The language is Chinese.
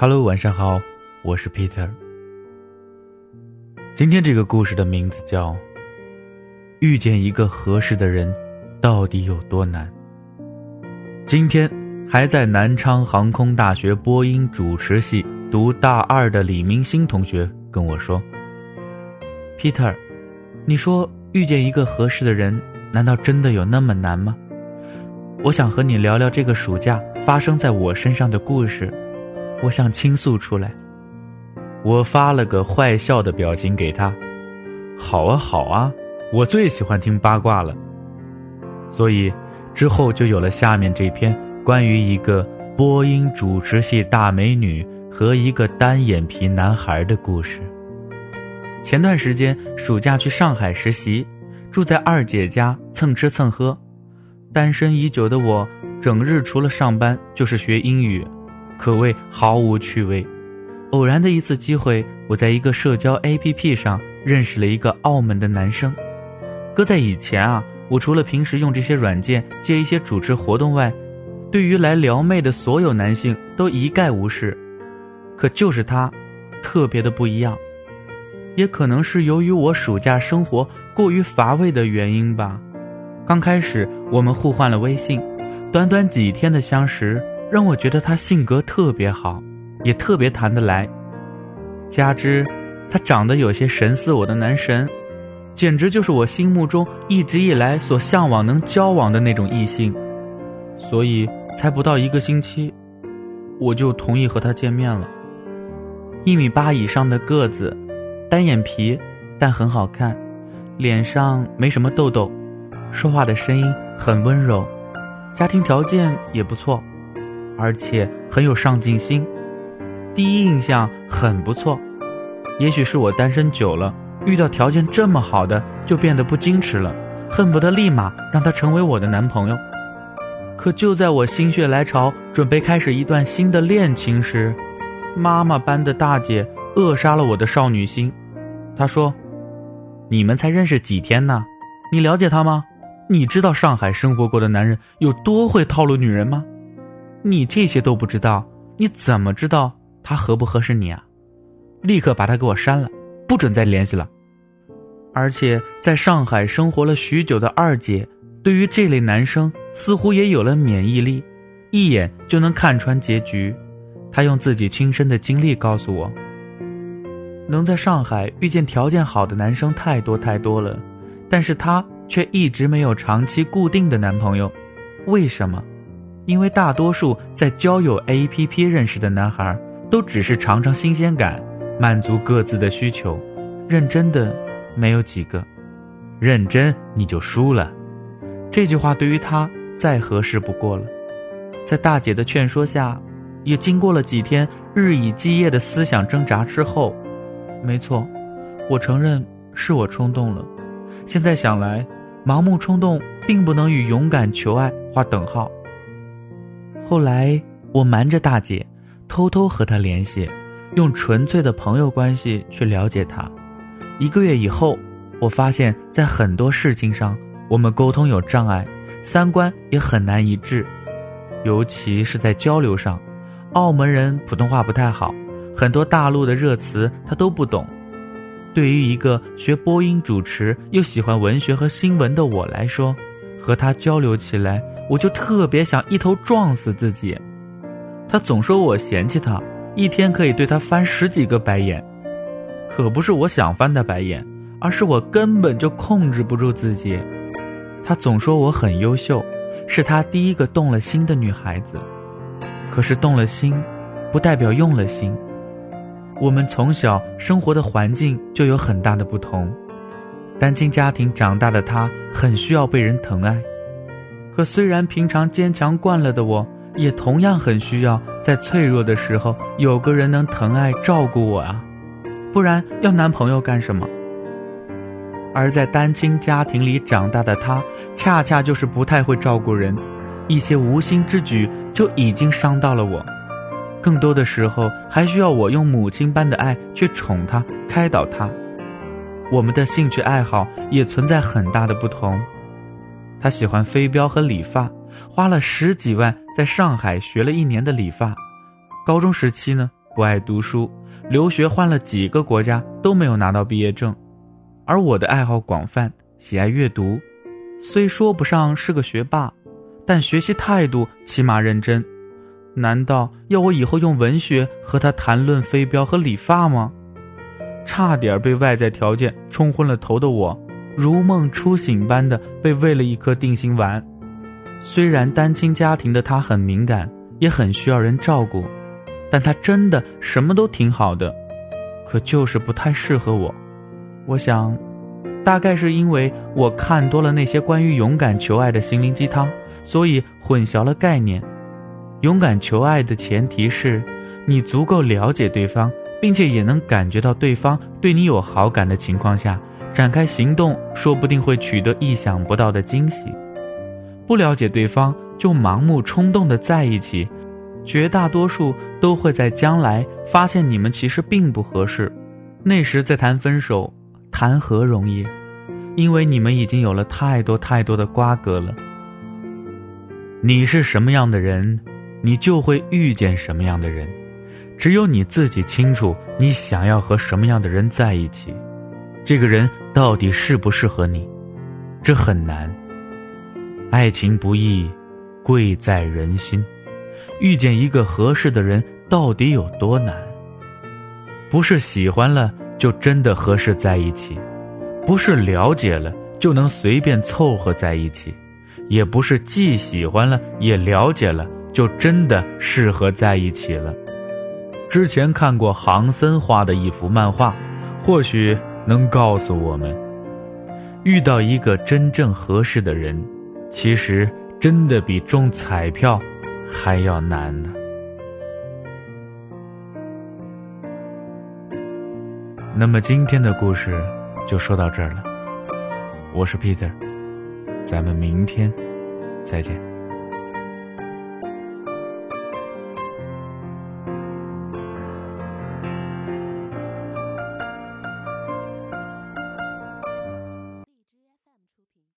Hello，晚上好，我是 Peter。今天这个故事的名字叫《遇见一个合适的人到底有多难》。今天还在南昌航空大学播音主持系读大二的李明星同学跟我说：“Peter，你说遇见一个合适的人，难道真的有那么难吗？我想和你聊聊这个暑假发生在我身上的故事。”我想倾诉出来，我发了个坏笑的表情给他。好啊，好啊，我最喜欢听八卦了。所以之后就有了下面这篇关于一个播音主持系大美女和一个单眼皮男孩的故事。前段时间暑假去上海实习，住在二姐家蹭吃蹭喝，单身已久的我，整日除了上班就是学英语。可谓毫无趣味。偶然的一次机会，我在一个社交 APP 上认识了一个澳门的男生。搁在以前啊，我除了平时用这些软件接一些主持活动外，对于来撩妹的所有男性都一概无视。可就是他，特别的不一样。也可能是由于我暑假生活过于乏味的原因吧。刚开始我们互换了微信，短短几天的相识。让我觉得他性格特别好，也特别谈得来，加之他长得有些神似我的男神，简直就是我心目中一直以来所向往能交往的那种异性，所以才不到一个星期，我就同意和他见面了。一米八以上的个子，单眼皮，但很好看，脸上没什么痘痘，说话的声音很温柔，家庭条件也不错。而且很有上进心，第一印象很不错。也许是我单身久了，遇到条件这么好的就变得不矜持了，恨不得立马让他成为我的男朋友。可就在我心血来潮，准备开始一段新的恋情时，妈妈般的大姐扼杀了我的少女心。她说：“你们才认识几天呢？你了解他吗？你知道上海生活过的男人有多会套路女人吗？”你这些都不知道，你怎么知道他合不合适你啊？立刻把他给我删了，不准再联系了。而且在上海生活了许久的二姐，对于这类男生似乎也有了免疫力，一眼就能看穿结局。她用自己亲身的经历告诉我：能在上海遇见条件好的男生太多太多了，但是她却一直没有长期固定的男朋友，为什么？因为大多数在交友 APP 认识的男孩，都只是尝尝新鲜感，满足各自的需求，认真的没有几个。认真你就输了，这句话对于他再合适不过了。在大姐的劝说下，也经过了几天日以继夜的思想挣扎之后，没错，我承认是我冲动了。现在想来，盲目冲动并不能与勇敢求爱划等号。后来，我瞒着大姐，偷偷和她联系，用纯粹的朋友关系去了解她。一个月以后，我发现，在很多事情上，我们沟通有障碍，三观也很难一致，尤其是在交流上。澳门人普通话不太好，很多大陆的热词他都不懂。对于一个学播音主持又喜欢文学和新闻的我来说，和他交流起来。我就特别想一头撞死自己，他总说我嫌弃他，一天可以对他翻十几个白眼，可不是我想翻的白眼，而是我根本就控制不住自己。他总说我很优秀，是他第一个动了心的女孩子，可是动了心，不代表用了心。我们从小生活的环境就有很大的不同，单亲家庭长大的他，很需要被人疼爱。可虽然平常坚强惯了的我，也同样很需要在脆弱的时候有个人能疼爱照顾我啊，不然要男朋友干什么？而在单亲家庭里长大的他，恰恰就是不太会照顾人，一些无心之举就已经伤到了我，更多的时候还需要我用母亲般的爱去宠他、开导他。我们的兴趣爱好也存在很大的不同。他喜欢飞镖和理发，花了十几万在上海学了一年的理发。高中时期呢，不爱读书，留学换了几个国家都没有拿到毕业证，而我的爱好广泛，喜爱阅读，虽说不上是个学霸，但学习态度起码认真。难道要我以后用文学和他谈论飞镖和理发吗？差点被外在条件冲昏了头的我，如梦初醒般的被喂了一颗定心丸。虽然单亲家庭的他很敏感，也很需要人照顾，但他真的什么都挺好的，可就是不太适合我。我想，大概是因为我看多了那些关于勇敢求爱的心灵鸡汤，所以混淆了概念。勇敢求爱的前提是，你足够了解对方，并且也能感觉到对方对你有好感的情况下，展开行动，说不定会取得意想不到的惊喜。不了解对方就盲目冲动的在一起，绝大多数都会在将来发现你们其实并不合适，那时再谈分手，谈何容易？因为你们已经有了太多太多的瓜葛了。你是什么样的人？你就会遇见什么样的人，只有你自己清楚你想要和什么样的人在一起，这个人到底适不适合你，这很难。爱情不易，贵在人心。遇见一个合适的人到底有多难？不是喜欢了就真的合适在一起，不是了解了就能随便凑合在一起，也不是既喜欢了也了解了。就真的适合在一起了。之前看过杭森画的一幅漫画，或许能告诉我们，遇到一个真正合适的人，其实真的比中彩票还要难呢。那么今天的故事就说到这儿了。我是 Peter，咱们明天再见。